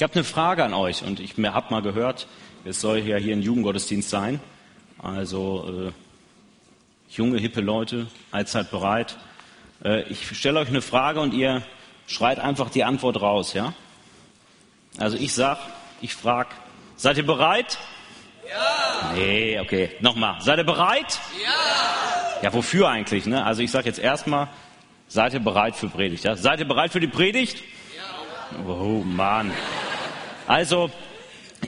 Ich habe eine Frage an euch und ich habe mal gehört, es soll ja hier ein Jugendgottesdienst sein. Also äh, junge, hippe Leute, allzeit bereit. Äh, ich stelle euch eine Frage und ihr schreit einfach die Antwort raus, ja? Also ich sag, ich frag, seid ihr bereit? Ja. Nee, okay, nochmal. Seid ihr bereit? Ja. Ja, wofür eigentlich? Ne? Also ich sage jetzt erstmal, seid ihr bereit für Predigt? Ja? Seid ihr bereit für die Predigt? Ja. Oh Mann. Also,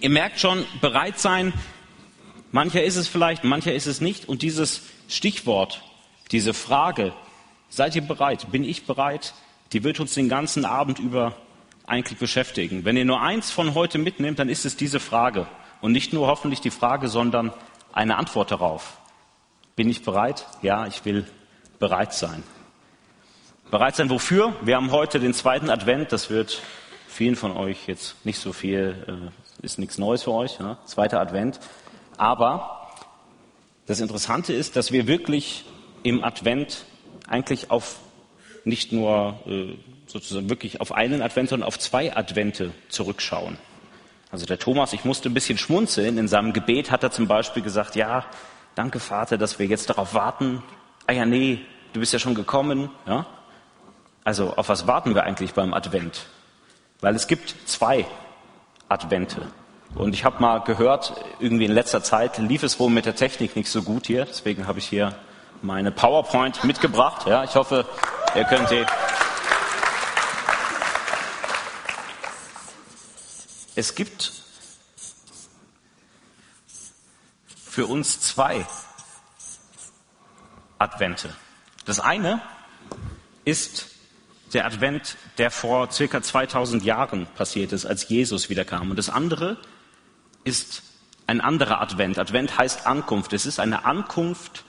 ihr merkt schon, bereit sein, mancher ist es vielleicht, mancher ist es nicht. Und dieses Stichwort, diese Frage, seid ihr bereit? Bin ich bereit? Die wird uns den ganzen Abend über eigentlich beschäftigen. Wenn ihr nur eins von heute mitnehmt, dann ist es diese Frage. Und nicht nur hoffentlich die Frage, sondern eine Antwort darauf. Bin ich bereit? Ja, ich will bereit sein. Bereit sein wofür? Wir haben heute den zweiten Advent. Das wird vielen von euch jetzt nicht so viel, äh, ist nichts Neues für euch, ja? zweiter Advent. Aber das Interessante ist, dass wir wirklich im Advent eigentlich auf nicht nur äh, sozusagen wirklich auf einen Advent, sondern auf zwei Advente zurückschauen. Also der Thomas, ich musste ein bisschen schmunzeln. In seinem Gebet hat er zum Beispiel gesagt, ja, danke Vater, dass wir jetzt darauf warten. Ah ja, nee, du bist ja schon gekommen. Ja? Also auf was warten wir eigentlich beim Advent? Weil es gibt zwei Advente. Und ich habe mal gehört, irgendwie in letzter Zeit lief es wohl mit der Technik nicht so gut hier. Deswegen habe ich hier meine PowerPoint mitgebracht. Ja, ich hoffe, ihr könnt die. Es gibt für uns zwei Advente. Das eine ist der Advent, der vor circa 2000 Jahren passiert ist, als Jesus wiederkam. Und das andere ist ein anderer Advent. Advent heißt Ankunft. Es ist eine Ankunft,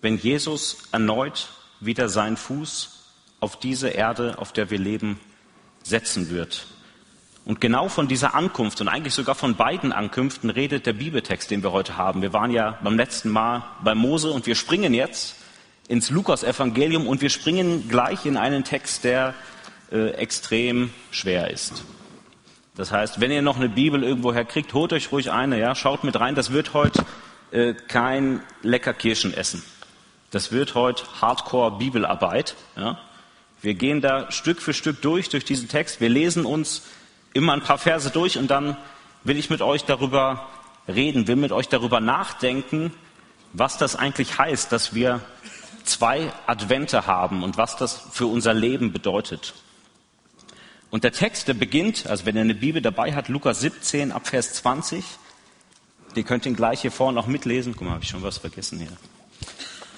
wenn Jesus erneut wieder seinen Fuß auf diese Erde, auf der wir leben, setzen wird. Und genau von dieser Ankunft und eigentlich sogar von beiden Ankünften redet der Bibeltext, den wir heute haben. Wir waren ja beim letzten Mal bei Mose und wir springen jetzt ins Lukas-Evangelium und wir springen gleich in einen Text, der äh, extrem schwer ist. Das heißt, wenn ihr noch eine Bibel irgendwo herkriegt, holt euch ruhig eine, ja, schaut mit rein. Das wird heute äh, kein lecker Kirschenessen. Das wird heute Hardcore-Bibelarbeit. Ja. Wir gehen da Stück für Stück durch, durch diesen Text. Wir lesen uns immer ein paar Verse durch und dann will ich mit euch darüber reden, will mit euch darüber nachdenken, was das eigentlich heißt, dass wir zwei Advente haben und was das für unser Leben bedeutet. Und der Text, der beginnt, also wenn ihr eine Bibel dabei hat, Lukas 17 ab Vers 20, ihr könnt ihn gleich hier vorne noch mitlesen. Guck mal, habe ich schon was vergessen hier.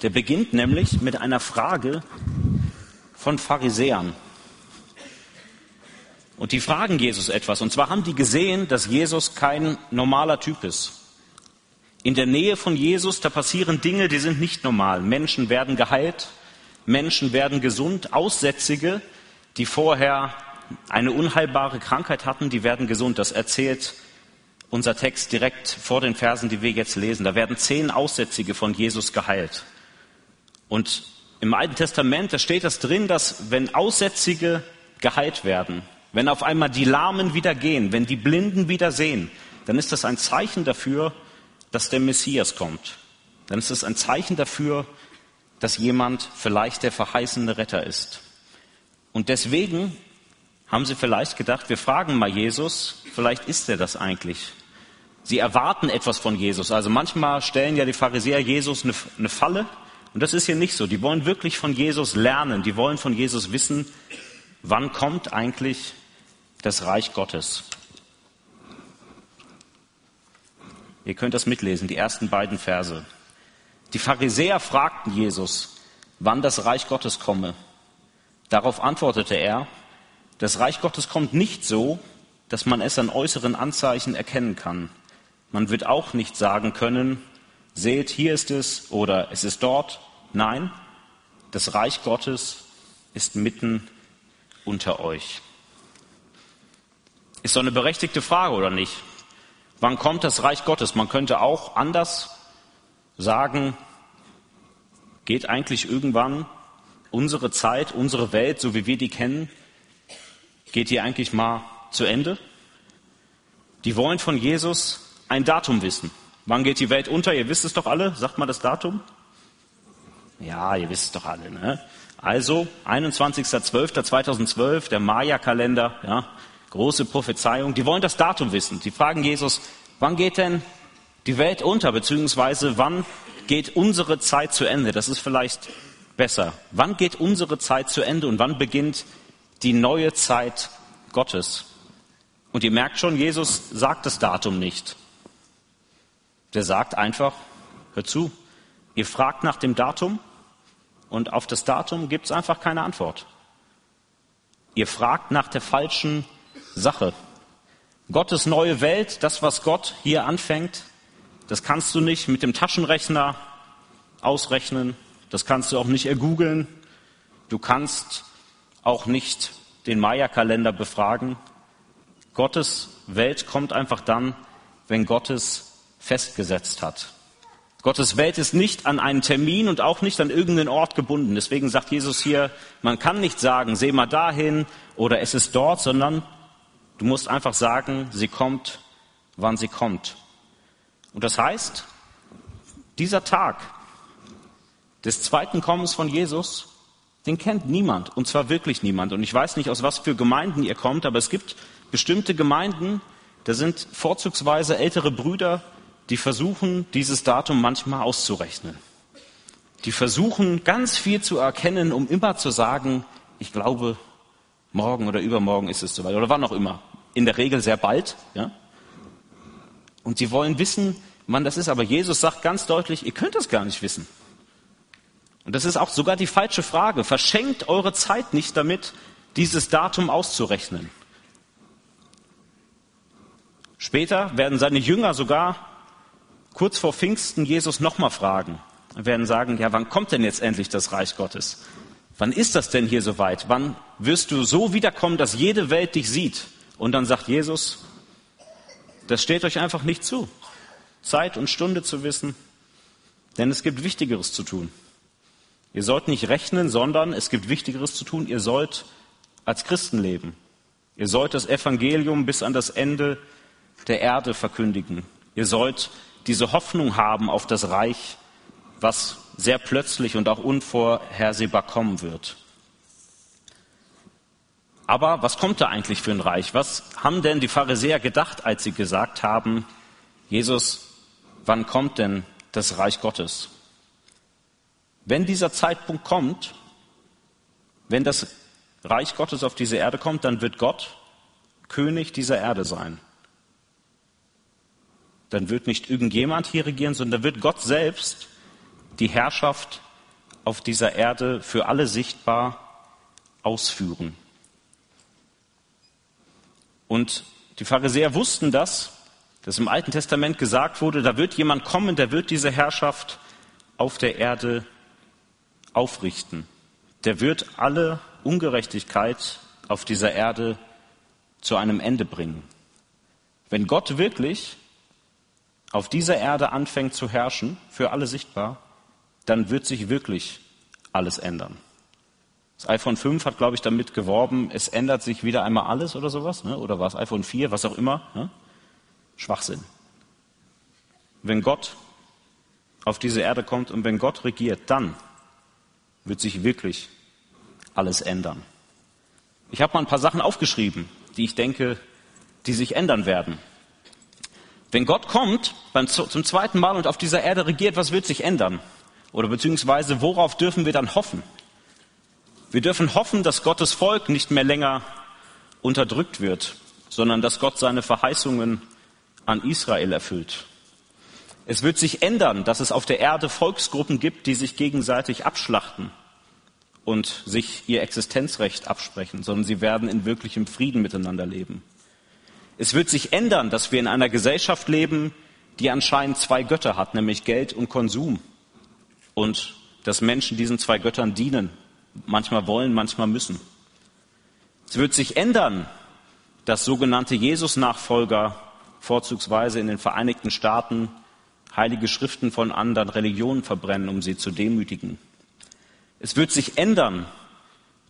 Der beginnt nämlich mit einer Frage von Pharisäern. Und die fragen Jesus etwas. Und zwar haben die gesehen, dass Jesus kein normaler Typ ist. In der Nähe von Jesus, da passieren Dinge, die sind nicht normal. Menschen werden geheilt, Menschen werden gesund, Aussätzige, die vorher eine unheilbare Krankheit hatten, die werden gesund. Das erzählt unser Text direkt vor den Versen, die wir jetzt lesen. Da werden zehn Aussätzige von Jesus geheilt. Und im Alten Testament, da steht das drin, dass wenn Aussätzige geheilt werden, wenn auf einmal die Lahmen wieder gehen, wenn die Blinden wieder sehen, dann ist das ein Zeichen dafür, dass der Messias kommt. Dann ist es ein Zeichen dafür, dass jemand vielleicht der verheißene Retter ist. Und deswegen haben sie vielleicht gedacht, wir fragen mal Jesus, vielleicht ist er das eigentlich. Sie erwarten etwas von Jesus. Also manchmal stellen ja die Pharisäer Jesus eine, eine Falle. Und das ist hier nicht so. Die wollen wirklich von Jesus lernen. Die wollen von Jesus wissen, wann kommt eigentlich das Reich Gottes. Ihr könnt das mitlesen, die ersten beiden Verse. Die Pharisäer fragten Jesus, wann das Reich Gottes komme. Darauf antwortete er, das Reich Gottes kommt nicht so, dass man es an äußeren Anzeichen erkennen kann. Man wird auch nicht sagen können, seht, hier ist es oder es ist dort. Nein, das Reich Gottes ist mitten unter euch. Ist doch eine berechtigte Frage, oder nicht? Wann kommt das Reich Gottes? Man könnte auch anders sagen, geht eigentlich irgendwann unsere Zeit, unsere Welt, so wie wir die kennen, geht die eigentlich mal zu Ende? die wollen von Jesus ein Datum wissen. Wann geht die Welt unter? Ihr wisst es doch alle. Sagt mal das Datum. Ja, ihr wisst es doch alle. Ne? Also 21.12.2012, der Maya-Kalender, ja, große Prophezeiung. Die wollen das Datum wissen. Die fragen Jesus, wann geht denn die Welt unter, beziehungsweise wann geht unsere Zeit zu Ende? Das ist vielleicht besser. Wann geht unsere Zeit zu Ende und wann beginnt die neue Zeit Gottes? Und ihr merkt schon, Jesus sagt das Datum nicht. Der sagt einfach, hört zu, ihr fragt nach dem Datum und auf das Datum gibt es einfach keine Antwort. Ihr fragt nach der falschen Sache. Gottes neue Welt, das, was Gott hier anfängt, das kannst du nicht mit dem Taschenrechner ausrechnen, das kannst du auch nicht ergoogeln, du kannst auch nicht den Maya-Kalender befragen, Gottes Welt kommt einfach dann, wenn Gott es festgesetzt hat. Gottes Welt ist nicht an einen Termin und auch nicht an irgendeinen Ort gebunden. Deswegen sagt Jesus hier, man kann nicht sagen, seh mal dahin oder es ist dort, sondern du musst einfach sagen, sie kommt, wann sie kommt. Und das heißt, dieser Tag des zweiten Kommens von Jesus, den kennt niemand, und zwar wirklich niemand. Und ich weiß nicht, aus was für Gemeinden ihr kommt, aber es gibt bestimmte Gemeinden, da sind vorzugsweise ältere Brüder, die versuchen, dieses Datum manchmal auszurechnen. Die versuchen, ganz viel zu erkennen, um immer zu sagen, ich glaube, morgen oder übermorgen ist es soweit, oder wann auch immer. In der Regel sehr bald, ja. Und sie wollen wissen, wann das ist, aber Jesus sagt ganz deutlich, ihr könnt das gar nicht wissen. Und das ist auch sogar die falsche Frage. Verschenkt eure Zeit nicht damit, dieses Datum auszurechnen. Später werden seine Jünger sogar kurz vor Pfingsten Jesus nochmal fragen. Und werden sagen, ja, wann kommt denn jetzt endlich das Reich Gottes? Wann ist das denn hier soweit? Wann wirst du so wiederkommen, dass jede Welt dich sieht? Und dann sagt Jesus, das steht euch einfach nicht zu, Zeit und Stunde zu wissen, denn es gibt Wichtigeres zu tun. Ihr sollt nicht rechnen, sondern es gibt Wichtigeres zu tun. Ihr sollt als Christen leben. Ihr sollt das Evangelium bis an das Ende der Erde verkündigen. Ihr sollt diese Hoffnung haben auf das Reich, was sehr plötzlich und auch unvorhersehbar kommen wird. Aber was kommt da eigentlich für ein Reich? Was haben denn die Pharisäer gedacht, als sie gesagt haben, Jesus, wann kommt denn das Reich Gottes? Wenn dieser Zeitpunkt kommt, wenn das Reich Gottes auf diese Erde kommt, dann wird Gott König dieser Erde sein dann wird nicht irgendjemand hier regieren, sondern wird Gott selbst die Herrschaft auf dieser Erde für alle sichtbar ausführen. Und die Pharisäer wussten das, dass im Alten Testament gesagt wurde, da wird jemand kommen, der wird diese Herrschaft auf der Erde aufrichten. Der wird alle Ungerechtigkeit auf dieser Erde zu einem Ende bringen. Wenn Gott wirklich auf dieser Erde anfängt zu herrschen, für alle sichtbar, dann wird sich wirklich alles ändern. Das iPhone 5 hat, glaube ich, damit geworben, es ändert sich wieder einmal alles oder sowas, ne? oder war es iPhone 4, was auch immer. Ne? Schwachsinn. Wenn Gott auf diese Erde kommt und wenn Gott regiert, dann wird sich wirklich alles ändern. Ich habe mal ein paar Sachen aufgeschrieben, die ich denke, die sich ändern werden. Wenn Gott kommt beim, zum zweiten Mal und auf dieser Erde regiert, was wird sich ändern? Oder beziehungsweise worauf dürfen wir dann hoffen? Wir dürfen hoffen, dass Gottes Volk nicht mehr länger unterdrückt wird, sondern dass Gott seine Verheißungen an Israel erfüllt. Es wird sich ändern, dass es auf der Erde Volksgruppen gibt, die sich gegenseitig abschlachten und sich ihr Existenzrecht absprechen, sondern sie werden in wirklichem Frieden miteinander leben. Es wird sich ändern, dass wir in einer Gesellschaft leben, die anscheinend zwei Götter hat, nämlich Geld und Konsum. Und dass Menschen diesen zwei Göttern dienen. Manchmal wollen, manchmal müssen. Es wird sich ändern, dass sogenannte Jesus-Nachfolger vorzugsweise in den Vereinigten Staaten heilige Schriften von anderen Religionen verbrennen, um sie zu demütigen. Es wird sich ändern,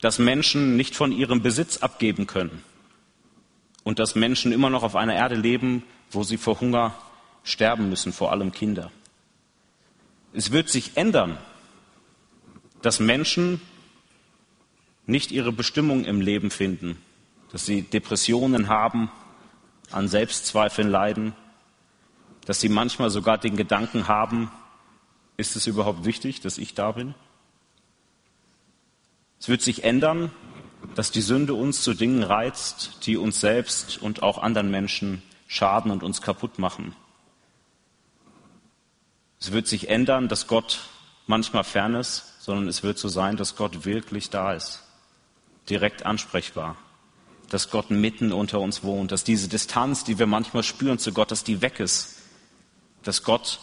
dass Menschen nicht von ihrem Besitz abgeben können und dass Menschen immer noch auf einer Erde leben, wo sie vor Hunger sterben müssen, vor allem Kinder. Es wird sich ändern, dass Menschen nicht ihre Bestimmung im Leben finden, dass sie Depressionen haben, an Selbstzweifeln leiden, dass sie manchmal sogar den Gedanken haben, ist es überhaupt wichtig, dass ich da bin? Es wird sich ändern, dass die Sünde uns zu Dingen reizt, die uns selbst und auch anderen Menschen schaden und uns kaputt machen. Es wird sich ändern, dass Gott manchmal fern ist, sondern es wird so sein, dass Gott wirklich da ist, direkt ansprechbar, dass Gott mitten unter uns wohnt, dass diese Distanz, die wir manchmal spüren zu Gott, dass die weg ist, dass Gott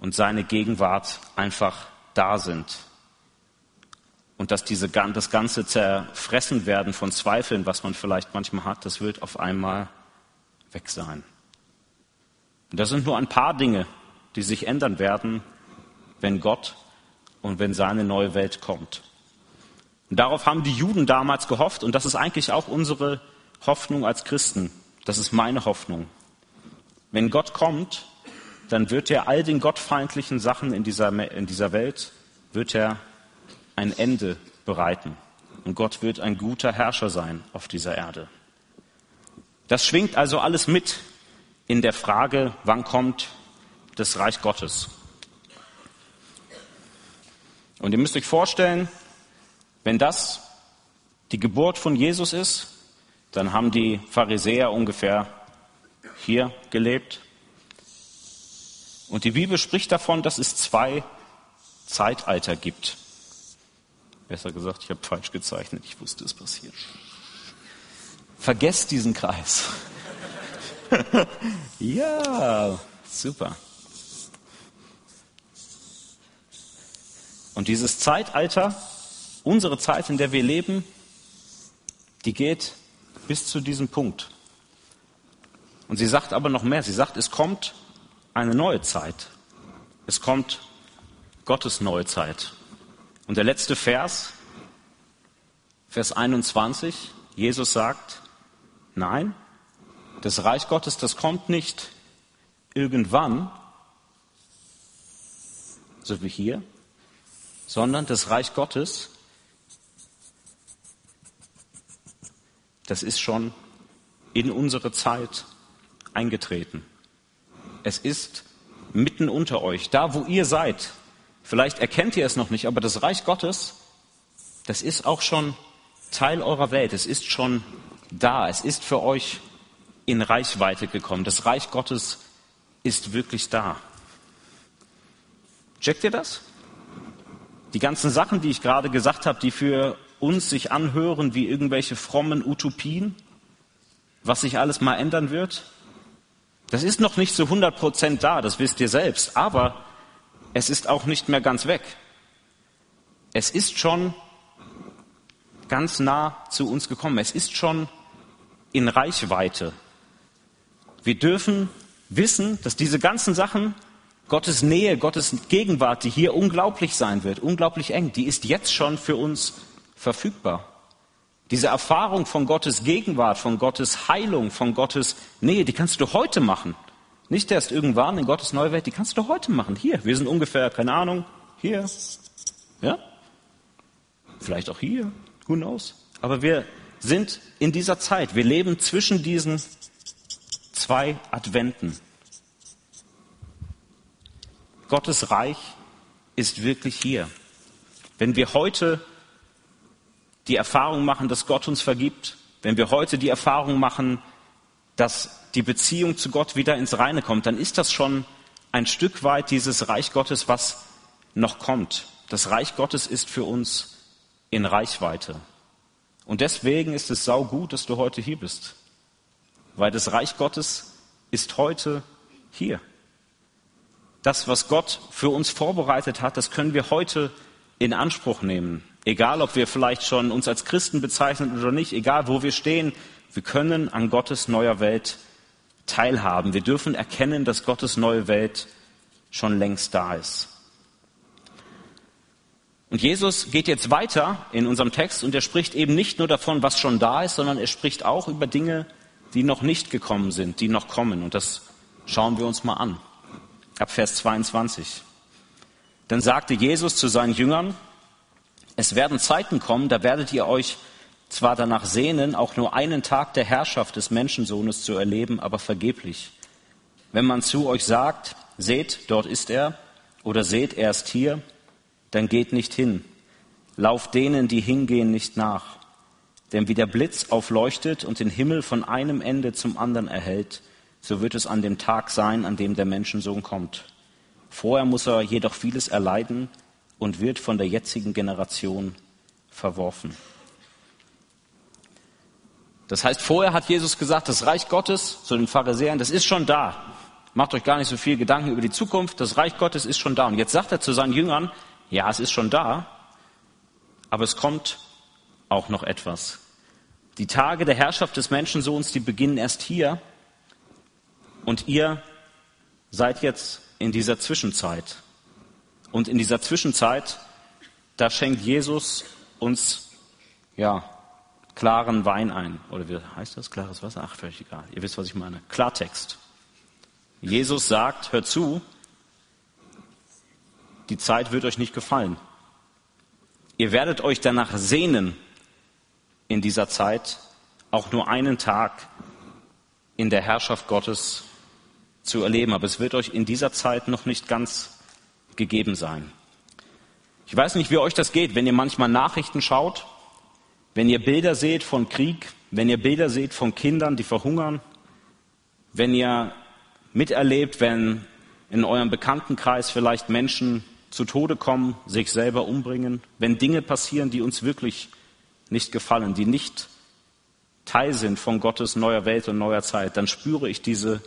und seine Gegenwart einfach da sind und dass diese, das ganze Zerfressen werden von Zweifeln, was man vielleicht manchmal hat, das wird auf einmal weg sein. Und das sind nur ein paar Dinge, die sich ändern werden, wenn Gott und wenn seine neue Welt kommt. Und darauf haben die Juden damals gehofft und das ist eigentlich auch unsere Hoffnung als Christen. Das ist meine Hoffnung. Wenn Gott kommt, dann wird er all den gottfeindlichen Sachen in dieser, in dieser Welt, wird er ein Ende bereiten. Und Gott wird ein guter Herrscher sein auf dieser Erde. Das schwingt also alles mit in der Frage, wann kommt das Reich Gottes. Und ihr müsst euch vorstellen, wenn das die Geburt von Jesus ist, dann haben die Pharisäer ungefähr hier gelebt. Und die Bibel spricht davon, dass es zwei Zeitalter gibt. Besser gesagt, ich habe falsch gezeichnet, ich wusste, es passiert. Vergesst diesen Kreis. ja, super. Und dieses Zeitalter, unsere Zeit, in der wir leben, die geht bis zu diesem Punkt. Und sie sagt aber noch mehr. Sie sagt, es kommt eine neue Zeit. Es kommt Gottes neue Zeit. Und der letzte Vers, Vers 21, Jesus sagt, nein, das Reich Gottes, das kommt nicht irgendwann, so wie hier, sondern das Reich Gottes, das ist schon in unsere Zeit eingetreten. Es ist mitten unter euch, da wo ihr seid, Vielleicht erkennt ihr es noch nicht, aber das Reich Gottes, das ist auch schon Teil eurer Welt. Es ist schon da. Es ist für euch in Reichweite gekommen. Das Reich Gottes ist wirklich da. Checkt ihr das? Die ganzen Sachen, die ich gerade gesagt habe, die für uns sich anhören wie irgendwelche frommen Utopien, was sich alles mal ändern wird, das ist noch nicht zu 100 Prozent da, das wisst ihr selbst. Aber es ist auch nicht mehr ganz weg. Es ist schon ganz nah zu uns gekommen. Es ist schon in Reichweite. Wir dürfen wissen, dass diese ganzen Sachen, Gottes Nähe, Gottes Gegenwart, die hier unglaublich sein wird, unglaublich eng, die ist jetzt schon für uns verfügbar. Diese Erfahrung von Gottes Gegenwart, von Gottes Heilung, von Gottes Nähe, die kannst du heute machen. Nicht erst irgendwann in Gottes neue Welt, die kannst du heute machen. Hier, wir sind ungefähr, keine Ahnung, hier. Ja? Vielleicht auch hier, who knows. Aber wir sind in dieser Zeit, wir leben zwischen diesen zwei Adventen. Gottes Reich ist wirklich hier. Wenn wir heute die Erfahrung machen, dass Gott uns vergibt, wenn wir heute die Erfahrung machen, dass die Beziehung zu Gott wieder ins Reine kommt, dann ist das schon ein Stück weit dieses Reich Gottes, was noch kommt. Das Reich Gottes ist für uns in Reichweite. Und deswegen ist es sau gut, dass du heute hier bist. Weil das Reich Gottes ist heute hier. Das, was Gott für uns vorbereitet hat, das können wir heute in Anspruch nehmen. Egal, ob wir vielleicht schon uns als Christen bezeichnen oder nicht, egal, wo wir stehen, wir können an Gottes neuer Welt teilhaben. Wir dürfen erkennen, dass Gottes neue Welt schon längst da ist. Und Jesus geht jetzt weiter in unserem Text und er spricht eben nicht nur davon, was schon da ist, sondern er spricht auch über Dinge, die noch nicht gekommen sind, die noch kommen. Und das schauen wir uns mal an. Ab Vers 22. Dann sagte Jesus zu seinen Jüngern, es werden Zeiten kommen, da werdet ihr euch zwar danach sehnen, auch nur einen Tag der Herrschaft des Menschensohnes zu erleben, aber vergeblich. Wenn man zu euch sagt, seht, dort ist er, oder seht, er ist hier, dann geht nicht hin. Lauft denen, die hingehen, nicht nach. Denn wie der Blitz aufleuchtet und den Himmel von einem Ende zum anderen erhält, so wird es an dem Tag sein, an dem der Menschensohn kommt. Vorher muss er jedoch vieles erleiden und wird von der jetzigen Generation verworfen. Das heißt, vorher hat Jesus gesagt, das Reich Gottes zu den Pharisäern, das ist schon da. Macht euch gar nicht so viel Gedanken über die Zukunft, das Reich Gottes ist schon da. Und jetzt sagt er zu seinen Jüngern, ja, es ist schon da, aber es kommt auch noch etwas. Die Tage der Herrschaft des Menschensohns, die beginnen erst hier. Und ihr seid jetzt in dieser Zwischenzeit. Und in dieser Zwischenzeit, da schenkt Jesus uns, ja, klaren Wein ein. Oder wie heißt das? Klares Wasser? Ach, völlig egal. Ihr wisst, was ich meine. Klartext. Jesus sagt, hört zu, die Zeit wird euch nicht gefallen. Ihr werdet euch danach sehnen, in dieser Zeit auch nur einen Tag in der Herrschaft Gottes zu erleben. Aber es wird euch in dieser Zeit noch nicht ganz gegeben sein. Ich weiß nicht, wie euch das geht, wenn ihr manchmal Nachrichten schaut, wenn ihr Bilder seht von Krieg, wenn ihr Bilder seht von Kindern, die verhungern, wenn ihr miterlebt, wenn in eurem Bekanntenkreis vielleicht Menschen zu Tode kommen, sich selber umbringen, wenn Dinge passieren, die uns wirklich nicht gefallen, die nicht Teil sind von Gottes neuer Welt und neuer Zeit, dann spüre ich diese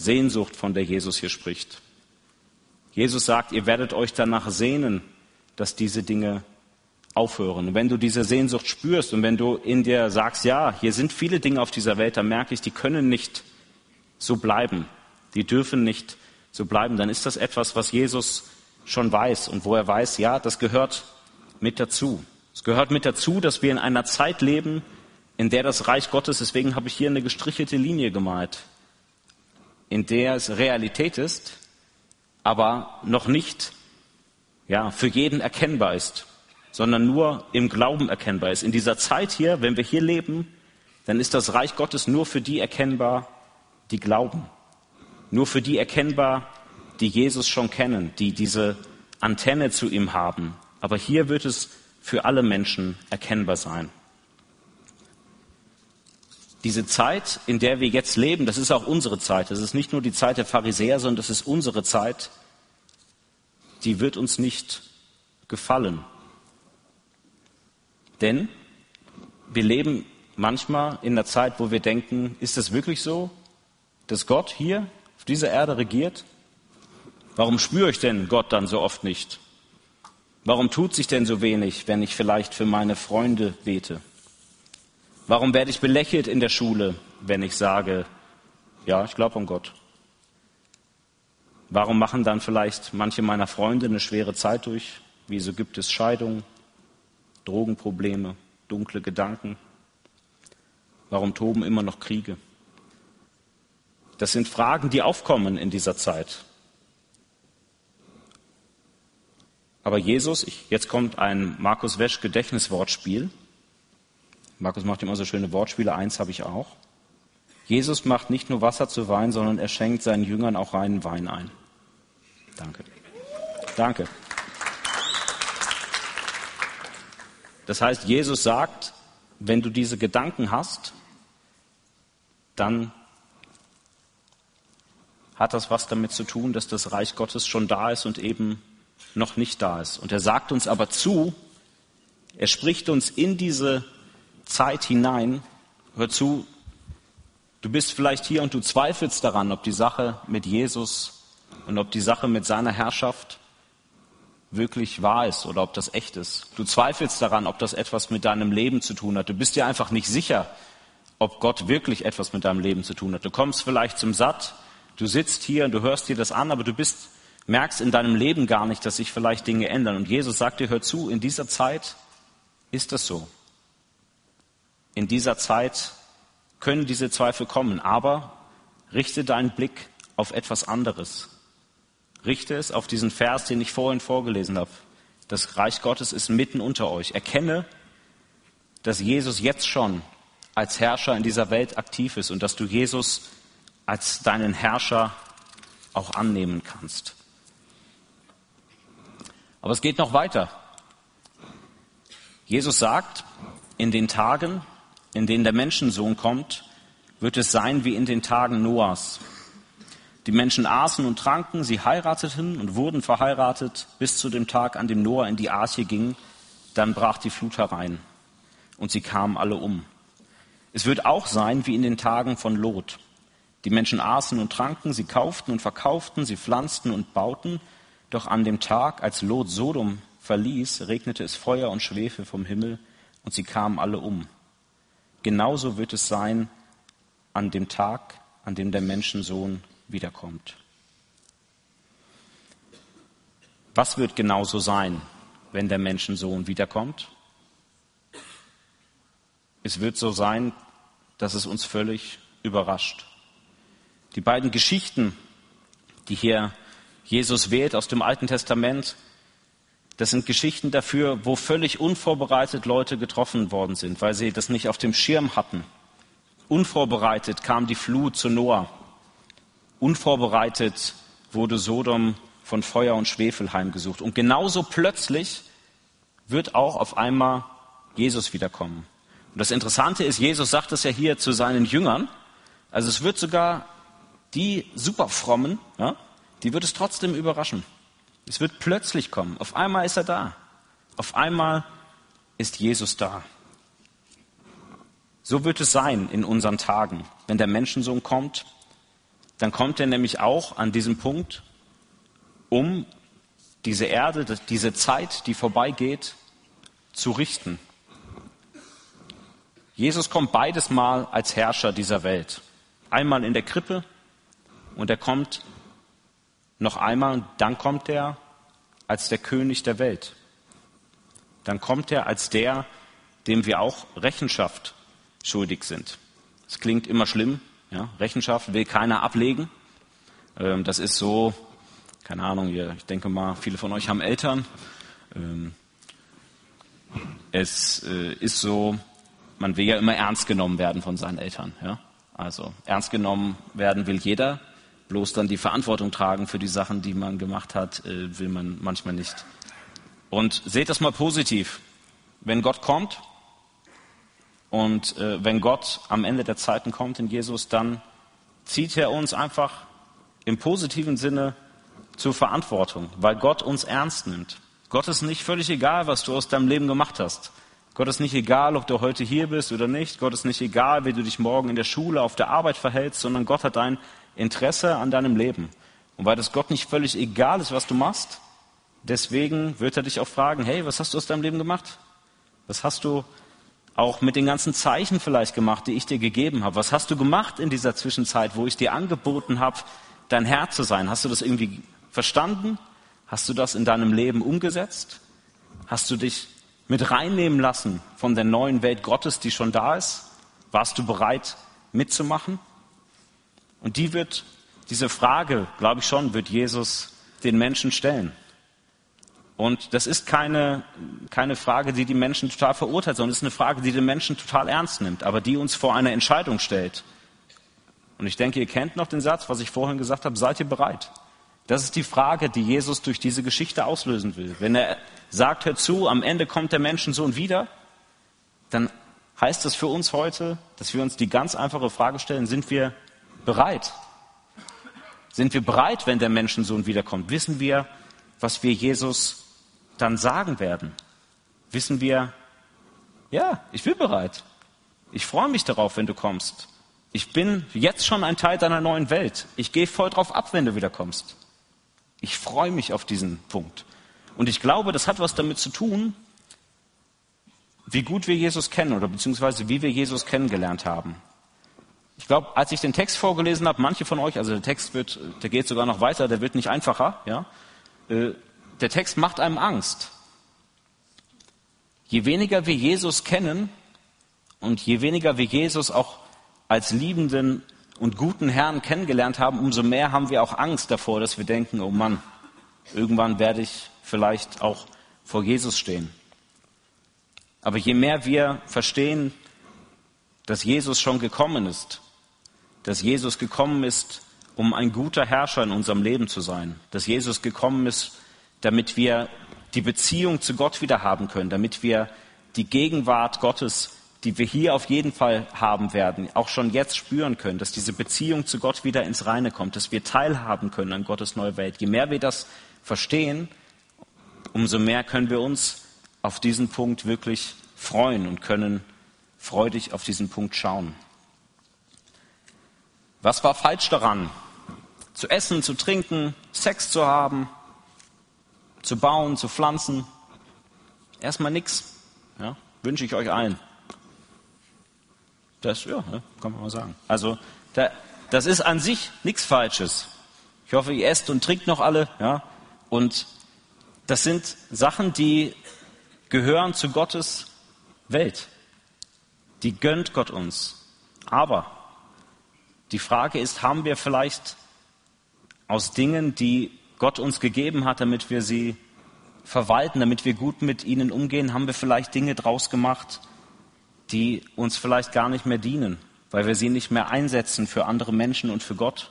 Sehnsucht, von der Jesus hier spricht. Jesus sagt, ihr werdet euch danach sehnen, dass diese Dinge aufhören. Und wenn du diese Sehnsucht spürst und wenn du in dir sagst, ja, hier sind viele Dinge auf dieser Welt, dann merke ich, die können nicht so bleiben. Die dürfen nicht so bleiben. Dann ist das etwas, was Jesus schon weiß und wo er weiß, ja, das gehört mit dazu. Es gehört mit dazu, dass wir in einer Zeit leben, in der das Reich Gottes, deswegen habe ich hier eine gestrichelte Linie gemalt, in der es Realität ist, aber noch nicht ja, für jeden erkennbar ist, sondern nur im Glauben erkennbar ist. In dieser Zeit hier, wenn wir hier leben, dann ist das Reich Gottes nur für die erkennbar, die glauben. Nur für die erkennbar, die Jesus schon kennen, die diese Antenne zu ihm haben. Aber hier wird es für alle Menschen erkennbar sein. Diese Zeit, in der wir jetzt leben, das ist auch unsere Zeit. Das ist nicht nur die Zeit der Pharisäer, sondern das ist unsere Zeit. Die wird uns nicht gefallen. Denn wir leben manchmal in einer Zeit, wo wir denken, ist es wirklich so, dass Gott hier auf dieser Erde regiert? Warum spüre ich denn Gott dann so oft nicht? Warum tut sich denn so wenig, wenn ich vielleicht für meine Freunde bete? Warum werde ich belächelt in der Schule, wenn ich sage, ja, ich glaube an Gott? Warum machen dann vielleicht manche meiner Freunde eine schwere Zeit durch? Wieso gibt es Scheidungen, Drogenprobleme, dunkle Gedanken? Warum toben immer noch Kriege? Das sind Fragen, die aufkommen in dieser Zeit. Aber Jesus, ich, jetzt kommt ein Markus Wesch Gedächtniswortspiel. Markus macht immer so schöne Wortspiele, eins habe ich auch. Jesus macht nicht nur Wasser zu Wein, sondern er schenkt seinen Jüngern auch reinen Wein ein. Danke. Danke. Das heißt, Jesus sagt, wenn du diese Gedanken hast, dann hat das was damit zu tun, dass das Reich Gottes schon da ist und eben noch nicht da ist. Und er sagt uns aber zu, er spricht uns in diese Zeit hinein, hör zu, du bist vielleicht hier und du zweifelst daran, ob die Sache mit Jesus und ob die Sache mit seiner Herrschaft wirklich wahr ist oder ob das echt ist. Du zweifelst daran, ob das etwas mit deinem Leben zu tun hat. Du bist dir einfach nicht sicher, ob Gott wirklich etwas mit deinem Leben zu tun hat. Du kommst vielleicht zum Satt, du sitzt hier und du hörst dir das an, aber du bist merkst in deinem Leben gar nicht, dass sich vielleicht Dinge ändern. Und Jesus sagt dir, hör zu, in dieser Zeit ist das so. In dieser Zeit können diese Zweifel kommen, aber richte deinen Blick auf etwas anderes. Richte es auf diesen Vers, den ich vorhin vorgelesen habe. Das Reich Gottes ist mitten unter euch. Erkenne, dass Jesus jetzt schon als Herrscher in dieser Welt aktiv ist und dass du Jesus als deinen Herrscher auch annehmen kannst. Aber es geht noch weiter. Jesus sagt, in den Tagen, in denen der Menschensohn kommt, wird es sein wie in den Tagen Noahs. Die Menschen aßen und tranken, sie heirateten und wurden verheiratet bis zu dem Tag, an dem Noah in die Arche ging. Dann brach die Flut herein und sie kamen alle um. Es wird auch sein wie in den Tagen von Lot. Die Menschen aßen und tranken, sie kauften und verkauften, sie pflanzten und bauten. Doch an dem Tag, als Lot Sodom verließ, regnete es Feuer und Schwefel vom Himmel und sie kamen alle um. Genauso wird es sein an dem Tag, an dem der Menschensohn wiederkommt. Was wird genauso sein, wenn der Menschensohn wiederkommt? Es wird so sein, dass es uns völlig überrascht. Die beiden Geschichten, die hier Jesus wählt aus dem Alten Testament, das sind Geschichten dafür, wo völlig unvorbereitet Leute getroffen worden sind, weil sie das nicht auf dem Schirm hatten. Unvorbereitet kam die Flut zu Noah. Unvorbereitet wurde Sodom von Feuer und Schwefel heimgesucht. Und genauso plötzlich wird auch auf einmal Jesus wiederkommen. Und das Interessante ist, Jesus sagt es ja hier zu seinen Jüngern. Also es wird sogar die Superfrommen, ja, die wird es trotzdem überraschen. Es wird plötzlich kommen. Auf einmal ist er da. Auf einmal ist Jesus da. So wird es sein in unseren Tagen. Wenn der Menschensohn kommt, dann kommt er nämlich auch an diesem Punkt, um diese Erde, diese Zeit, die vorbeigeht, zu richten. Jesus kommt beides Mal als Herrscher dieser Welt. Einmal in der Krippe und er kommt noch einmal und dann kommt er als der König der Welt. Dann kommt er als der, dem wir auch Rechenschaft schuldig sind. Es klingt immer schlimm. Ja? Rechenschaft will keiner ablegen. Ähm, das ist so, keine Ahnung, ich denke mal, viele von euch haben Eltern. Ähm, es äh, ist so, man will ja immer ernst genommen werden von seinen Eltern. Ja? Also ernst genommen werden will jeder, bloß dann die Verantwortung tragen für die Sachen, die man gemacht hat, äh, will man manchmal nicht. Und seht das mal positiv. Wenn Gott kommt und äh, wenn Gott am Ende der Zeiten kommt in Jesus, dann zieht er uns einfach im positiven Sinne zur Verantwortung, weil Gott uns ernst nimmt. Gott ist nicht völlig egal, was du aus deinem Leben gemacht hast. Gott ist nicht egal, ob du heute hier bist oder nicht. Gott ist nicht egal, wie du dich morgen in der Schule, auf der Arbeit verhältst, sondern Gott hat ein Interesse an deinem Leben. Und weil das Gott nicht völlig egal ist, was du machst, deswegen wird er dich auch fragen, hey, was hast du aus deinem Leben gemacht? Was hast du auch mit den ganzen Zeichen vielleicht gemacht, die ich dir gegeben habe? Was hast du gemacht in dieser Zwischenzeit, wo ich dir angeboten habe, dein Herr zu sein? Hast du das irgendwie verstanden? Hast du das in deinem Leben umgesetzt? Hast du dich mit reinnehmen lassen von der neuen Welt Gottes, die schon da ist? Warst du bereit mitzumachen? Und die wird, diese Frage, glaube ich schon, wird Jesus den Menschen stellen. Und das ist keine, keine Frage, die die Menschen total verurteilt, sondern es ist eine Frage, die den Menschen total ernst nimmt, aber die uns vor eine Entscheidung stellt. Und ich denke, ihr kennt noch den Satz, was ich vorhin gesagt habe, seid ihr bereit? Das ist die Frage, die Jesus durch diese Geschichte auslösen will. Wenn er sagt, hör zu, am Ende kommt der Menschensohn wieder, dann heißt das für uns heute, dass wir uns die ganz einfache Frage stellen, sind wir bereit? Sind wir bereit, wenn der Menschensohn wiederkommt? Wissen wir, was wir Jesus dann sagen werden? Wissen wir, ja, ich bin bereit. Ich freue mich darauf, wenn du kommst. Ich bin jetzt schon ein Teil deiner neuen Welt. Ich gehe voll drauf ab, wenn du wiederkommst. Ich freue mich auf diesen Punkt. Und ich glaube, das hat was damit zu tun, wie gut wir Jesus kennen oder beziehungsweise wie wir Jesus kennengelernt haben. Ich glaube, als ich den Text vorgelesen habe, manche von euch, also der Text wird, der geht sogar noch weiter, der wird nicht einfacher, ja. Äh, der Text macht einem Angst. Je weniger wir Jesus kennen und je weniger wir Jesus auch als liebenden und guten Herrn kennengelernt haben, umso mehr haben wir auch Angst davor, dass wir denken, oh Mann, irgendwann werde ich vielleicht auch vor Jesus stehen. Aber je mehr wir verstehen, dass Jesus schon gekommen ist, dass Jesus gekommen ist, um ein guter Herrscher in unserem Leben zu sein, dass Jesus gekommen ist, damit wir die Beziehung zu Gott wieder haben können, damit wir die Gegenwart Gottes, die wir hier auf jeden Fall haben werden, auch schon jetzt spüren können, dass diese Beziehung zu Gott wieder ins Reine kommt, dass wir teilhaben können an Gottes neue Welt. Je mehr wir das verstehen, umso mehr können wir uns auf diesen Punkt wirklich freuen und können freudig auf diesen Punkt schauen. Was war falsch daran? Zu essen, zu trinken, Sex zu haben, zu bauen, zu pflanzen? Erstmal nichts. Ja, wünsche ich euch allen. Das, ja, kann man mal sagen. Also, da, das ist an sich nichts Falsches. Ich hoffe, ihr esst und trinkt noch alle, ja. Und das sind Sachen, die gehören zu Gottes Welt. Die gönnt Gott uns. Aber die Frage ist, haben wir vielleicht aus Dingen, die Gott uns gegeben hat, damit wir sie verwalten, damit wir gut mit ihnen umgehen, haben wir vielleicht Dinge draus gemacht, die uns vielleicht gar nicht mehr dienen, weil wir sie nicht mehr einsetzen für andere Menschen und für Gott,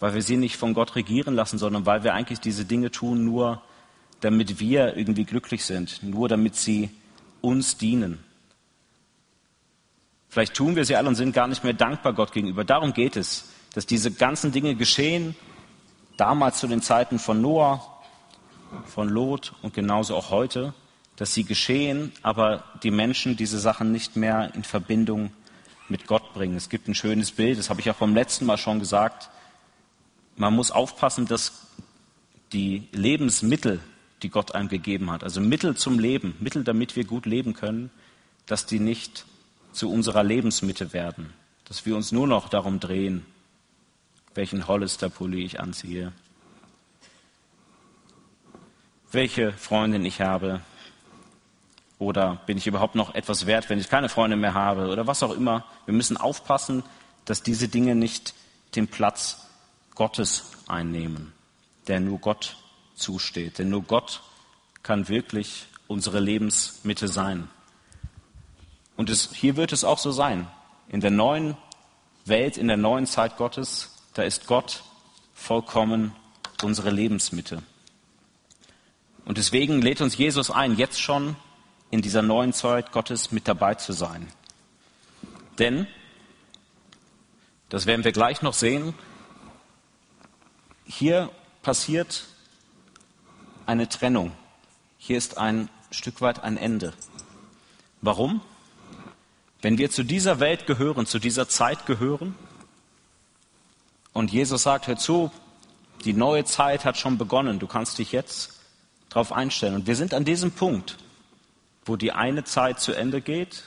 weil wir sie nicht von Gott regieren lassen, sondern weil wir eigentlich diese Dinge tun, nur damit wir irgendwie glücklich sind, nur damit sie uns dienen. Vielleicht tun wir sie alle und sind gar nicht mehr dankbar Gott gegenüber. Darum geht es, dass diese ganzen Dinge geschehen, damals zu den Zeiten von Noah, von Lot und genauso auch heute, dass sie geschehen, aber die Menschen diese Sachen nicht mehr in Verbindung mit Gott bringen. Es gibt ein schönes Bild, das habe ich auch beim letzten Mal schon gesagt. Man muss aufpassen, dass die Lebensmittel, die Gott einem gegeben hat, also Mittel zum Leben, Mittel, damit wir gut leben können, dass die nicht zu unserer Lebensmitte werden, dass wir uns nur noch darum drehen, welchen Hollister-Pulli ich anziehe, welche Freundin ich habe oder bin ich überhaupt noch etwas wert, wenn ich keine Freunde mehr habe oder was auch immer. Wir müssen aufpassen, dass diese Dinge nicht den Platz Gottes einnehmen, der nur Gott zusteht. Denn nur Gott kann wirklich unsere Lebensmitte sein. Und es, hier wird es auch so sein. In der neuen Welt, in der neuen Zeit Gottes, da ist Gott vollkommen unsere Lebensmitte. Und deswegen lädt uns Jesus ein, jetzt schon in dieser neuen Zeit Gottes mit dabei zu sein. Denn, das werden wir gleich noch sehen, hier passiert eine Trennung. Hier ist ein Stück weit ein Ende. Warum? Wenn wir zu dieser Welt gehören, zu dieser Zeit gehören, und Jesus sagt, hör zu, die neue Zeit hat schon begonnen, du kannst dich jetzt darauf einstellen. Und wir sind an diesem Punkt, wo die eine Zeit zu Ende geht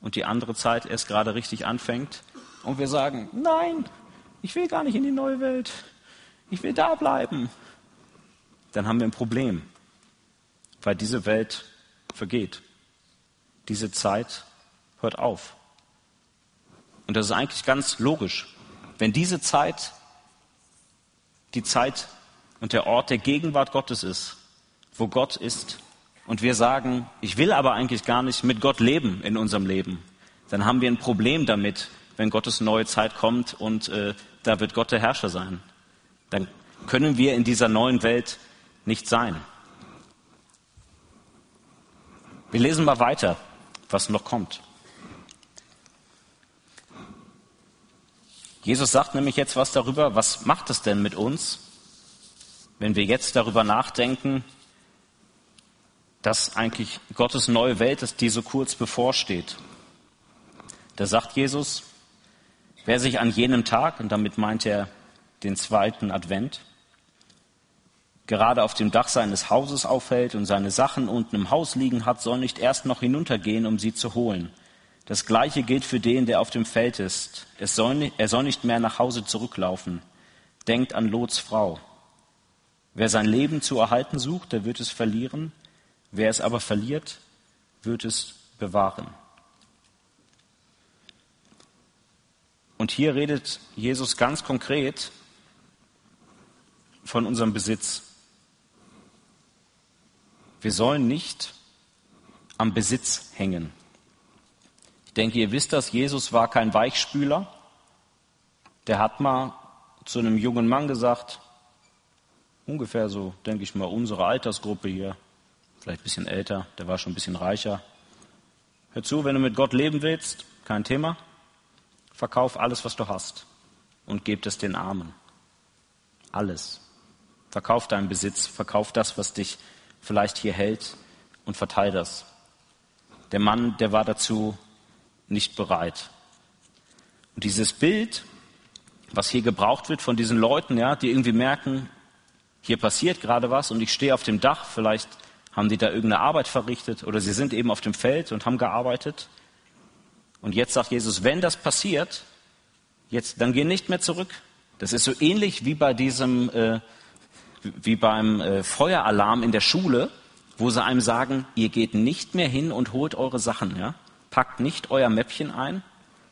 und die andere Zeit erst gerade richtig anfängt. Und wir sagen, nein, ich will gar nicht in die neue Welt, ich will da bleiben. Dann haben wir ein Problem, weil diese Welt vergeht. Diese Zeit hört auf. Und das ist eigentlich ganz logisch. Wenn diese Zeit die Zeit und der Ort der Gegenwart Gottes ist, wo Gott ist, und wir sagen, ich will aber eigentlich gar nicht mit Gott leben in unserem Leben, dann haben wir ein Problem damit, wenn Gottes neue Zeit kommt und äh, da wird Gott der Herrscher sein. Dann können wir in dieser neuen Welt nicht sein. Wir lesen mal weiter, was noch kommt. Jesus sagt nämlich jetzt was darüber, was macht es denn mit uns, wenn wir jetzt darüber nachdenken, dass eigentlich Gottes neue Welt ist, die so kurz bevorsteht. Da sagt Jesus, wer sich an jenem Tag, und damit meint er den zweiten Advent, gerade auf dem Dach seines Hauses aufhält und seine Sachen unten im Haus liegen hat, soll nicht erst noch hinuntergehen, um sie zu holen. Das Gleiche gilt für den, der auf dem Feld ist. Soll, er soll nicht mehr nach Hause zurücklaufen. Denkt an Lots Frau. Wer sein Leben zu erhalten sucht, der wird es verlieren. Wer es aber verliert, wird es bewahren. Und hier redet Jesus ganz konkret von unserem Besitz. Wir sollen nicht am Besitz hängen. Ich denke, ihr wisst das, Jesus war kein Weichspüler. Der hat mal zu einem jungen Mann gesagt, ungefähr so, denke ich mal, unsere Altersgruppe hier, vielleicht ein bisschen älter, der war schon ein bisschen reicher. Hör zu, wenn du mit Gott leben willst, kein Thema, verkauf alles, was du hast und gib es den Armen. Alles. Verkauf deinen Besitz, verkauf das, was dich vielleicht hier hält und verteil das. Der Mann, der war dazu nicht bereit. Und dieses Bild, was hier gebraucht wird von diesen Leuten, ja, die irgendwie merken, hier passiert gerade was und ich stehe auf dem Dach, vielleicht haben die da irgendeine Arbeit verrichtet oder sie sind eben auf dem Feld und haben gearbeitet. Und jetzt sagt Jesus, wenn das passiert, jetzt, dann geh nicht mehr zurück. Das ist so ähnlich wie bei diesem, äh, wie beim äh, Feueralarm in der Schule, wo sie einem sagen, ihr geht nicht mehr hin und holt eure Sachen, ja? Packt nicht euer Mäppchen ein,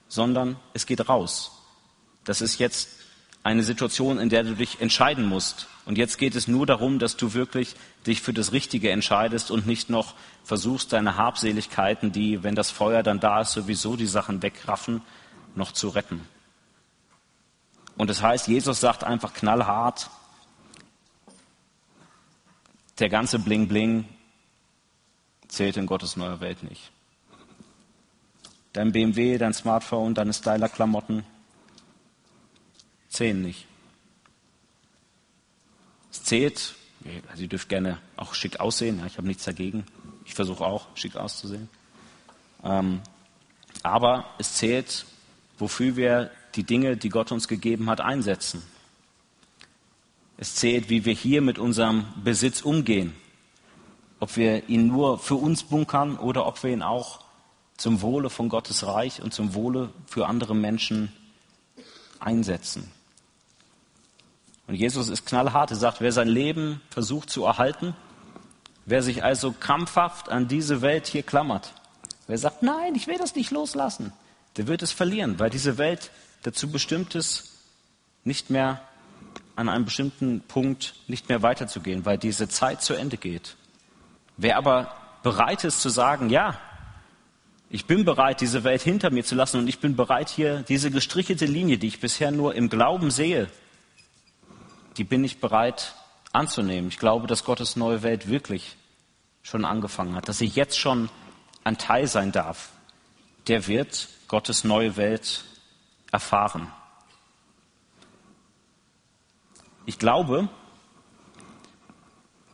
sondern es geht raus. Das ist jetzt eine Situation, in der du dich entscheiden musst. Und jetzt geht es nur darum, dass du wirklich dich für das Richtige entscheidest und nicht noch versuchst, deine Habseligkeiten, die, wenn das Feuer dann da ist, sowieso die Sachen wegraffen, noch zu retten. Und das heißt, Jesus sagt einfach knallhart, der ganze Bling Bling zählt in Gottes neuer Welt nicht. Dein BMW, dein Smartphone, deine Styler-Klamotten zählen nicht. Es zählt, also ihr dürft gerne auch schick aussehen, ja, ich habe nichts dagegen. Ich versuche auch, schick auszusehen. Ähm, aber es zählt, wofür wir die Dinge, die Gott uns gegeben hat, einsetzen. Es zählt, wie wir hier mit unserem Besitz umgehen. Ob wir ihn nur für uns bunkern oder ob wir ihn auch zum Wohle von Gottes Reich und zum Wohle für andere Menschen einsetzen. Und Jesus ist knallhart. Er sagt, wer sein Leben versucht zu erhalten, wer sich also krampfhaft an diese Welt hier klammert, wer sagt, nein, ich will das nicht loslassen, der wird es verlieren, weil diese Welt dazu bestimmt ist, nicht mehr an einem bestimmten Punkt nicht mehr weiterzugehen, weil diese Zeit zu Ende geht. Wer aber bereit ist zu sagen, ja, ich bin bereit, diese Welt hinter mir zu lassen und ich bin bereit, hier diese gestrichelte Linie, die ich bisher nur im Glauben sehe, die bin ich bereit anzunehmen. Ich glaube, dass Gottes neue Welt wirklich schon angefangen hat, dass ich jetzt schon ein Teil sein darf. Der wird Gottes neue Welt erfahren. Ich glaube,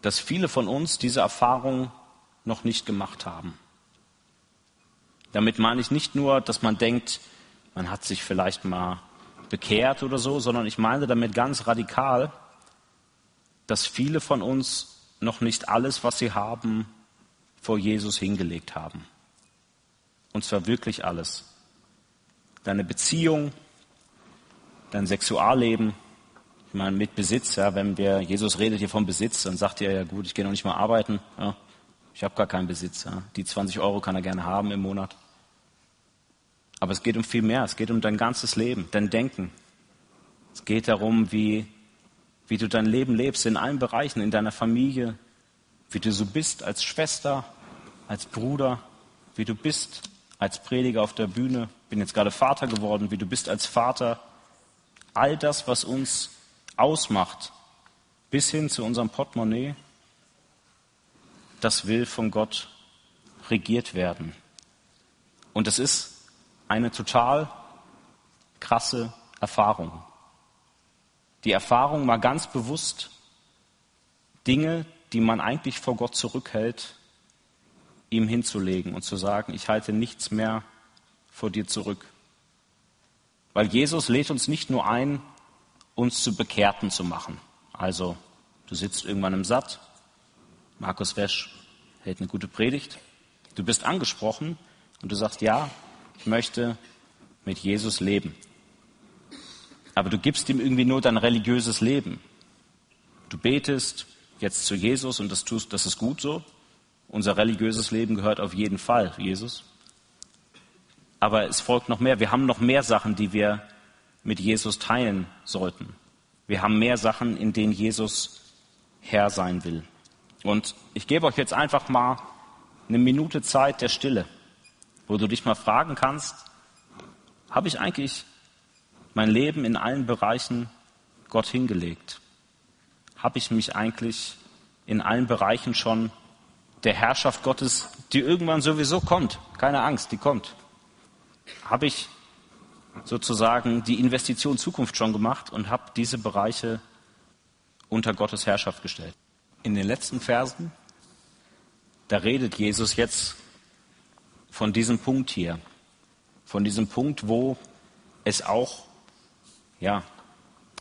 dass viele von uns diese Erfahrung noch nicht gemacht haben. Damit meine ich nicht nur, dass man denkt, man hat sich vielleicht mal bekehrt oder so, sondern ich meine damit ganz radikal, dass viele von uns noch nicht alles, was sie haben, vor Jesus hingelegt haben. Und zwar wirklich alles. Deine Beziehung, dein Sexualleben, ich meine mit Besitz, ja, wenn wir, Jesus redet hier vom Besitz, dann sagt er ja gut, ich gehe noch nicht mal arbeiten, ja, ich habe gar keinen Besitz. Ja. Die 20 Euro kann er gerne haben im Monat. Aber es geht um viel mehr. Es geht um dein ganzes Leben, dein Denken. Es geht darum, wie, wie du dein Leben lebst in allen Bereichen, in deiner Familie, wie du so bist als Schwester, als Bruder, wie du bist als Prediger auf der Bühne, bin jetzt gerade Vater geworden, wie du bist als Vater. All das, was uns ausmacht, bis hin zu unserem Portemonnaie, das will von Gott regiert werden. Und es ist eine total krasse Erfahrung. Die Erfahrung, mal ganz bewusst Dinge, die man eigentlich vor Gott zurückhält, ihm hinzulegen und zu sagen, ich halte nichts mehr vor dir zurück. Weil Jesus lädt uns nicht nur ein, uns zu Bekehrten zu machen. Also, du sitzt irgendwann im Satt, Markus Wesch hält eine gute Predigt, du bist angesprochen und du sagst, ja, ich möchte mit Jesus leben. Aber du gibst ihm irgendwie nur dein religiöses Leben. Du betest jetzt zu Jesus und das tust, das ist gut so. Unser religiöses Leben gehört auf jeden Fall Jesus. Aber es folgt noch mehr. Wir haben noch mehr Sachen, die wir mit Jesus teilen sollten. Wir haben mehr Sachen, in denen Jesus Herr sein will. Und ich gebe euch jetzt einfach mal eine Minute Zeit der Stille, wo du dich mal fragen kannst, habe ich eigentlich mein Leben in allen Bereichen Gott hingelegt? Habe ich mich eigentlich in allen Bereichen schon der Herrschaft Gottes, die irgendwann sowieso kommt, keine Angst, die kommt, habe ich sozusagen die Investition Zukunft schon gemacht und habe diese Bereiche unter Gottes Herrschaft gestellt. In den letzten Versen, da redet Jesus jetzt von diesem Punkt hier, von diesem Punkt, wo es auch ja,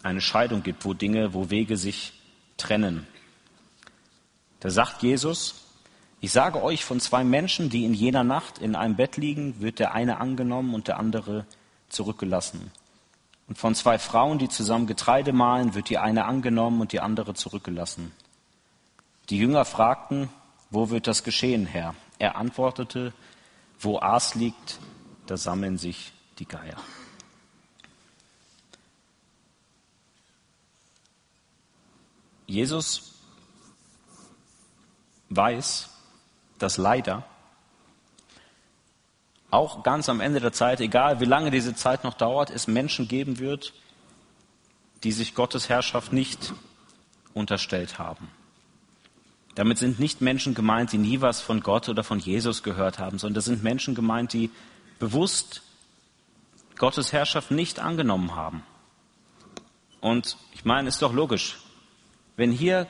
eine Scheidung gibt, wo Dinge, wo Wege sich trennen. Da sagt Jesus, ich sage euch, von zwei Menschen, die in jener Nacht in einem Bett liegen, wird der eine angenommen und der andere zurückgelassen. Und von zwei Frauen, die zusammen Getreide mahlen, wird die eine angenommen und die andere zurückgelassen. Die Jünger fragten, wo wird das geschehen, Herr? Er antwortete, wo Aas liegt, da sammeln sich die Geier. Jesus weiß, dass leider auch ganz am Ende der Zeit, egal wie lange diese Zeit noch dauert, es Menschen geben wird, die sich Gottes Herrschaft nicht unterstellt haben. Damit sind nicht Menschen gemeint, die nie was von Gott oder von Jesus gehört haben, sondern das sind Menschen gemeint, die bewusst Gottes Herrschaft nicht angenommen haben. Und ich meine, ist doch logisch, wenn hier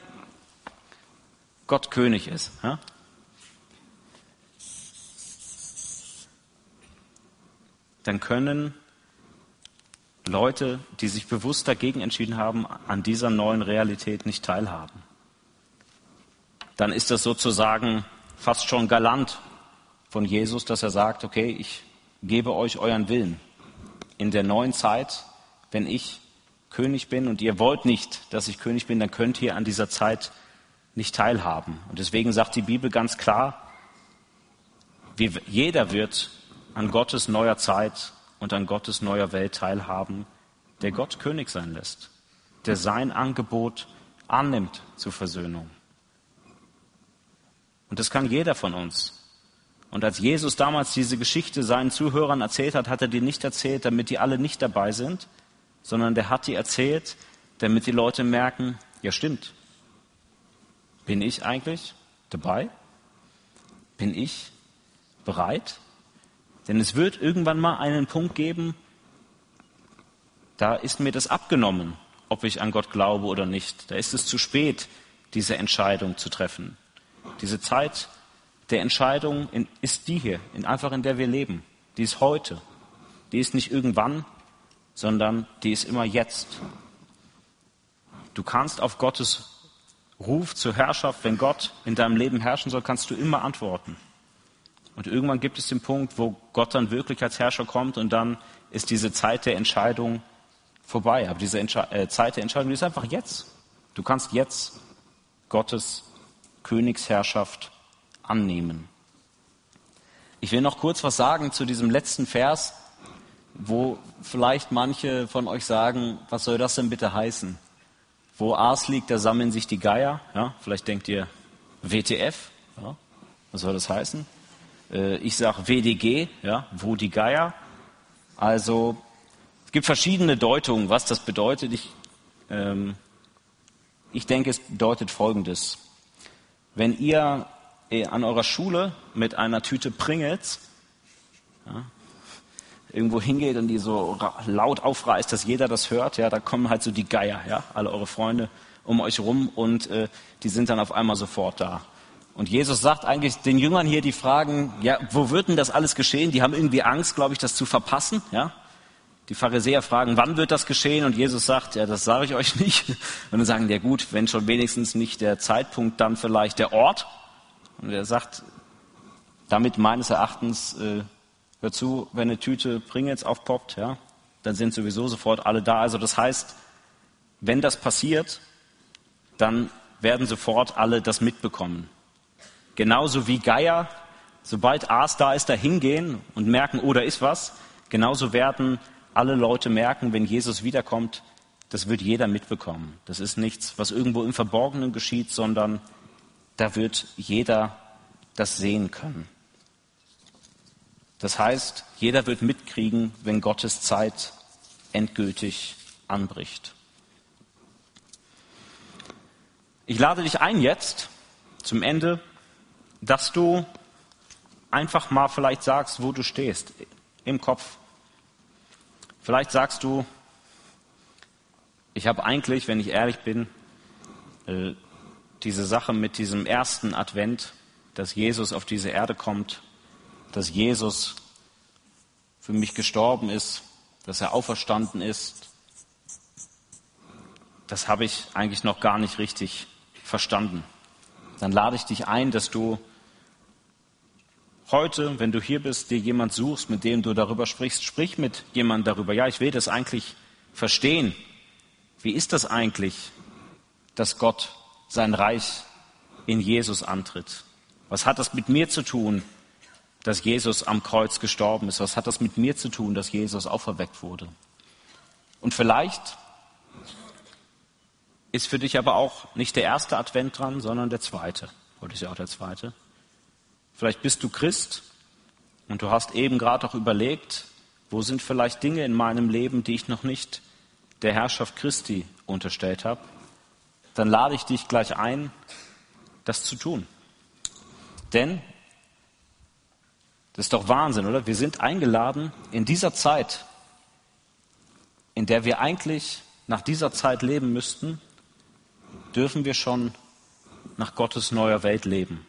Gott König ist, ja, dann können Leute, die sich bewusst dagegen entschieden haben, an dieser neuen Realität nicht teilhaben. Dann ist das sozusagen fast schon galant von Jesus, dass er sagt, okay, ich gebe euch euren Willen. In der neuen Zeit, wenn ich König bin und ihr wollt nicht, dass ich König bin, dann könnt ihr an dieser Zeit nicht teilhaben. Und deswegen sagt die Bibel ganz klar, jeder wird an Gottes neuer Zeit und an Gottes neuer Welt teilhaben, der Gott König sein lässt, der sein Angebot annimmt zur Versöhnung. Und das kann jeder von uns. Und als Jesus damals diese Geschichte seinen Zuhörern erzählt hat, hat er die nicht erzählt, damit die alle nicht dabei sind, sondern der hat die erzählt, damit die Leute merken, ja stimmt, bin ich eigentlich dabei? Bin ich bereit? Denn es wird irgendwann mal einen Punkt geben, da ist mir das abgenommen, ob ich an Gott glaube oder nicht. Da ist es zu spät, diese Entscheidung zu treffen. Diese Zeit der Entscheidung ist die hier, einfach in der wir leben. Die ist heute. Die ist nicht irgendwann, sondern die ist immer jetzt. Du kannst auf Gottes Ruf zur Herrschaft, wenn Gott in deinem Leben herrschen soll, kannst du immer antworten. Und irgendwann gibt es den Punkt, wo Gott dann wirklich als Herrscher kommt und dann ist diese Zeit der Entscheidung vorbei. Aber diese Entsche äh, Zeit der Entscheidung die ist einfach jetzt. Du kannst jetzt Gottes Königsherrschaft annehmen. Ich will noch kurz was sagen zu diesem letzten Vers, wo vielleicht manche von euch sagen, was soll das denn bitte heißen? Wo Aas liegt, da sammeln sich die Geier. Ja, vielleicht denkt ihr WTF. Ja, was soll das heißen? Äh, ich sage WDG, ja, wo die Geier. Also es gibt verschiedene Deutungen, was das bedeutet. Ich, ähm, ich denke, es bedeutet Folgendes. Wenn ihr äh, an eurer Schule mit einer Tüte Pringles ja, irgendwo hingeht und die so laut aufreißt, dass jeder das hört, ja, da kommen halt so die Geier, ja, alle eure Freunde um euch rum und äh, die sind dann auf einmal sofort da. Und Jesus sagt eigentlich den Jüngern hier, die fragen, ja, wo wird denn das alles geschehen? Die haben irgendwie Angst, glaube ich, das zu verpassen, ja. Die Pharisäer fragen, wann wird das geschehen? Und Jesus sagt, ja, das sage ich euch nicht. Und dann sagen, ja gut, wenn schon wenigstens nicht der Zeitpunkt, dann vielleicht der Ort. Und er sagt, damit meines Erachtens, äh, hör zu, wenn eine Tüte Pringles aufpoppt, ja, dann sind sowieso sofort alle da. Also das heißt, wenn das passiert, dann werden sofort alle das mitbekommen. Genauso wie Geier, sobald Aas da ist, da hingehen und merken, oh, da ist was. Genauso werden alle Leute merken, wenn Jesus wiederkommt, das wird jeder mitbekommen. Das ist nichts, was irgendwo im Verborgenen geschieht, sondern da wird jeder das sehen können. Das heißt, jeder wird mitkriegen, wenn Gottes Zeit endgültig anbricht. Ich lade dich ein jetzt zum Ende, dass du einfach mal vielleicht sagst, wo du stehst im Kopf. Vielleicht sagst du, ich habe eigentlich, wenn ich ehrlich bin, äh, diese Sache mit diesem ersten Advent, dass Jesus auf diese Erde kommt, dass Jesus für mich gestorben ist, dass er auferstanden ist, das habe ich eigentlich noch gar nicht richtig verstanden. Dann lade ich dich ein, dass du heute, wenn du hier bist, dir jemand suchst, mit dem du darüber sprichst, sprich mit jemand darüber. Ja, ich will das eigentlich verstehen. Wie ist das eigentlich, dass Gott sein Reich in Jesus antritt? Was hat das mit mir zu tun, dass Jesus am Kreuz gestorben ist? Was hat das mit mir zu tun, dass Jesus auferweckt wurde? Und vielleicht ist für dich aber auch nicht der erste Advent dran, sondern der zweite. Heute ist ja auch der zweite. Vielleicht bist du Christ und du hast eben gerade auch überlegt, wo sind vielleicht Dinge in meinem Leben, die ich noch nicht der Herrschaft Christi unterstellt habe. Dann lade ich dich gleich ein, das zu tun. Denn, das ist doch Wahnsinn, oder? Wir sind eingeladen in dieser Zeit, in der wir eigentlich nach dieser Zeit leben müssten, dürfen wir schon nach Gottes neuer Welt leben.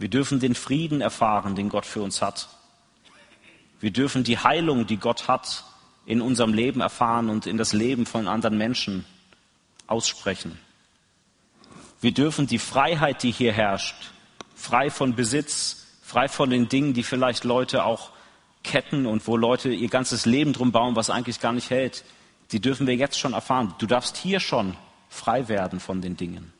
Wir dürfen den Frieden erfahren, den Gott für uns hat. Wir dürfen die Heilung, die Gott hat, in unserem Leben erfahren und in das Leben von anderen Menschen aussprechen. Wir dürfen die Freiheit, die hier herrscht, frei von Besitz, frei von den Dingen, die vielleicht Leute auch ketten und wo Leute ihr ganzes Leben drum bauen, was eigentlich gar nicht hält, die dürfen wir jetzt schon erfahren. Du darfst hier schon frei werden von den Dingen.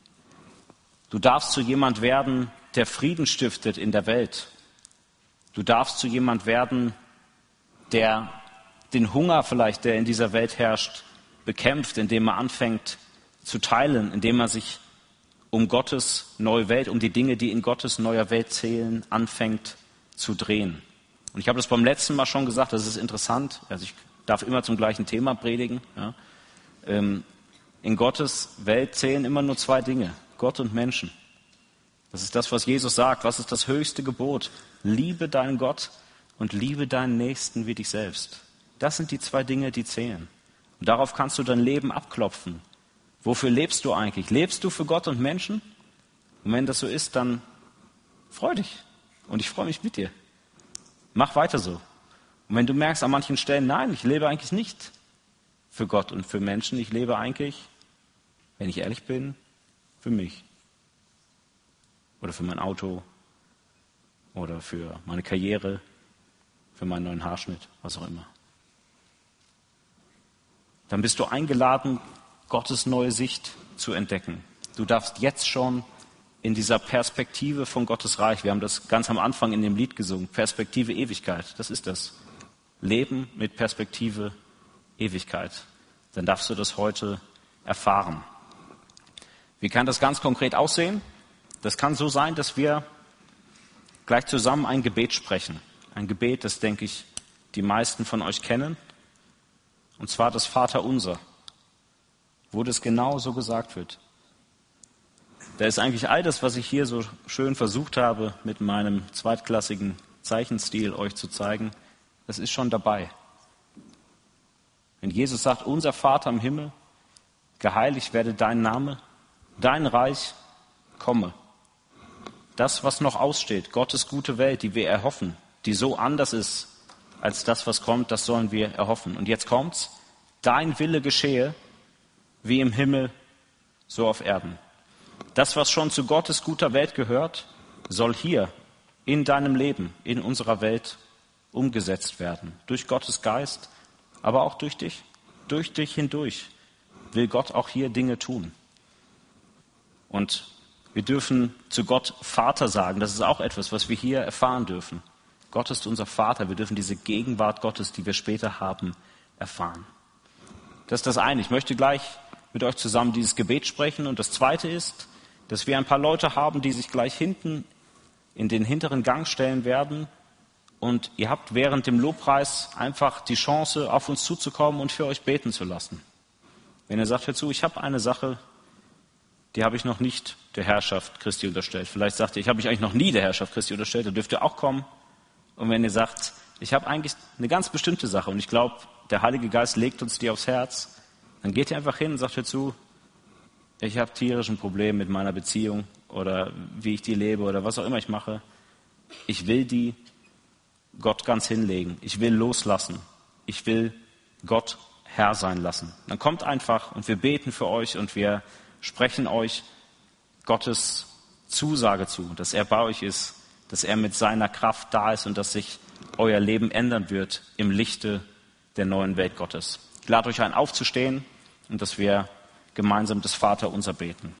Du darfst zu jemand werden, der Frieden stiftet in der Welt. Du darfst zu jemand werden, der den Hunger vielleicht, der in dieser Welt herrscht, bekämpft, indem er anfängt zu teilen, indem er sich um Gottes neue Welt, um die Dinge, die in Gottes neuer Welt zählen, anfängt zu drehen. Und ich habe das beim letzten Mal schon gesagt, das ist interessant. Also ich darf immer zum gleichen Thema predigen. Ja. Ähm, in Gottes Welt zählen immer nur zwei Dinge, Gott und Menschen. Das ist das, was Jesus sagt. Was ist das höchste Gebot? Liebe deinen Gott und liebe deinen Nächsten wie dich selbst. Das sind die zwei Dinge, die zählen. Und darauf kannst du dein Leben abklopfen. Wofür lebst du eigentlich? Lebst du für Gott und Menschen? Und wenn das so ist, dann freu dich. Und ich freue mich mit dir. Mach weiter so. Und wenn du merkst an manchen Stellen, nein, ich lebe eigentlich nicht für Gott und für Menschen, ich lebe eigentlich wenn ich ehrlich bin, für mich. Oder für mein Auto. Oder für meine Karriere. Für meinen neuen Haarschnitt. Was auch immer. Dann bist du eingeladen, Gottes neue Sicht zu entdecken. Du darfst jetzt schon in dieser Perspektive von Gottes Reich, wir haben das ganz am Anfang in dem Lied gesungen, Perspektive Ewigkeit, das ist das. Leben mit Perspektive Ewigkeit. Dann darfst du das heute erfahren. Wie kann das ganz konkret aussehen? Das kann so sein, dass wir gleich zusammen ein Gebet sprechen. Ein Gebet, das, denke ich, die meisten von euch kennen. Und zwar das Vaterunser, wo das genau so gesagt wird. Da ist eigentlich all das, was ich hier so schön versucht habe, mit meinem zweitklassigen Zeichenstil euch zu zeigen, das ist schon dabei. Wenn Jesus sagt, unser Vater im Himmel, geheiligt werde dein Name, dein Reich komme. Das, was noch aussteht, Gottes gute Welt, die wir erhoffen, die so anders ist als das, was kommt, das sollen wir erhoffen. Und jetzt kommt's. Dein Wille geschehe, wie im Himmel, so auf Erden. Das, was schon zu Gottes guter Welt gehört, soll hier in deinem Leben, in unserer Welt umgesetzt werden. Durch Gottes Geist, aber auch durch dich. Durch dich hindurch will Gott auch hier Dinge tun. Und wir dürfen zu Gott Vater sagen. Das ist auch etwas, was wir hier erfahren dürfen. Gott ist unser Vater. Wir dürfen diese Gegenwart Gottes, die wir später haben, erfahren. Das ist das eine. Ich möchte gleich mit euch zusammen dieses Gebet sprechen. Und das zweite ist, dass wir ein paar Leute haben, die sich gleich hinten in den hinteren Gang stellen werden. Und ihr habt während dem Lobpreis einfach die Chance, auf uns zuzukommen und für euch beten zu lassen. Wenn ihr sagt, hör zu, ich habe eine Sache, die habe ich noch nicht der Herrschaft Christi unterstellt. Vielleicht sagt ihr, ich habe mich eigentlich noch nie der Herrschaft Christi unterstellt, da dürft ihr auch kommen. Und wenn ihr sagt, ich habe eigentlich eine ganz bestimmte Sache und ich glaube, der Heilige Geist legt uns die aufs Herz, dann geht ihr einfach hin und sagt hör zu, ich habe tierischen Problem mit meiner Beziehung oder wie ich die lebe oder was auch immer ich mache. Ich will die Gott ganz hinlegen. Ich will loslassen. Ich will Gott Herr sein lassen. Dann kommt einfach und wir beten für euch und wir sprechen euch Gottes Zusage zu, dass er bei euch ist, dass er mit seiner Kraft da ist und dass sich euer Leben ändern wird im Lichte der neuen Welt Gottes. Ich lade euch ein, aufzustehen und dass wir gemeinsam das Vater unser beten.